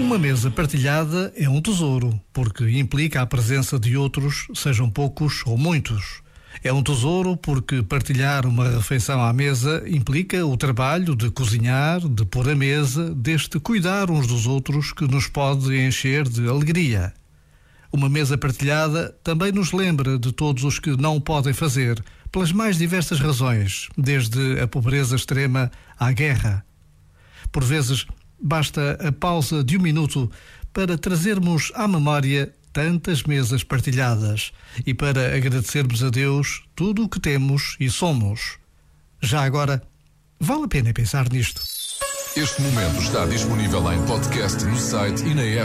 Uma mesa partilhada é um tesouro, porque implica a presença de outros, sejam poucos ou muitos. É um tesouro porque partilhar uma refeição à mesa implica o trabalho de cozinhar, de pôr a mesa, deste cuidar uns dos outros que nos pode encher de alegria. Uma mesa partilhada também nos lembra de todos os que não o podem fazer, pelas mais diversas razões, desde a pobreza extrema à guerra. Por vezes, Basta a pausa de um minuto para trazermos à memória tantas mesas partilhadas e para agradecermos a Deus tudo o que temos e somos. Já agora, vale a pena pensar nisto. Este momento está disponível em podcast no site e na app.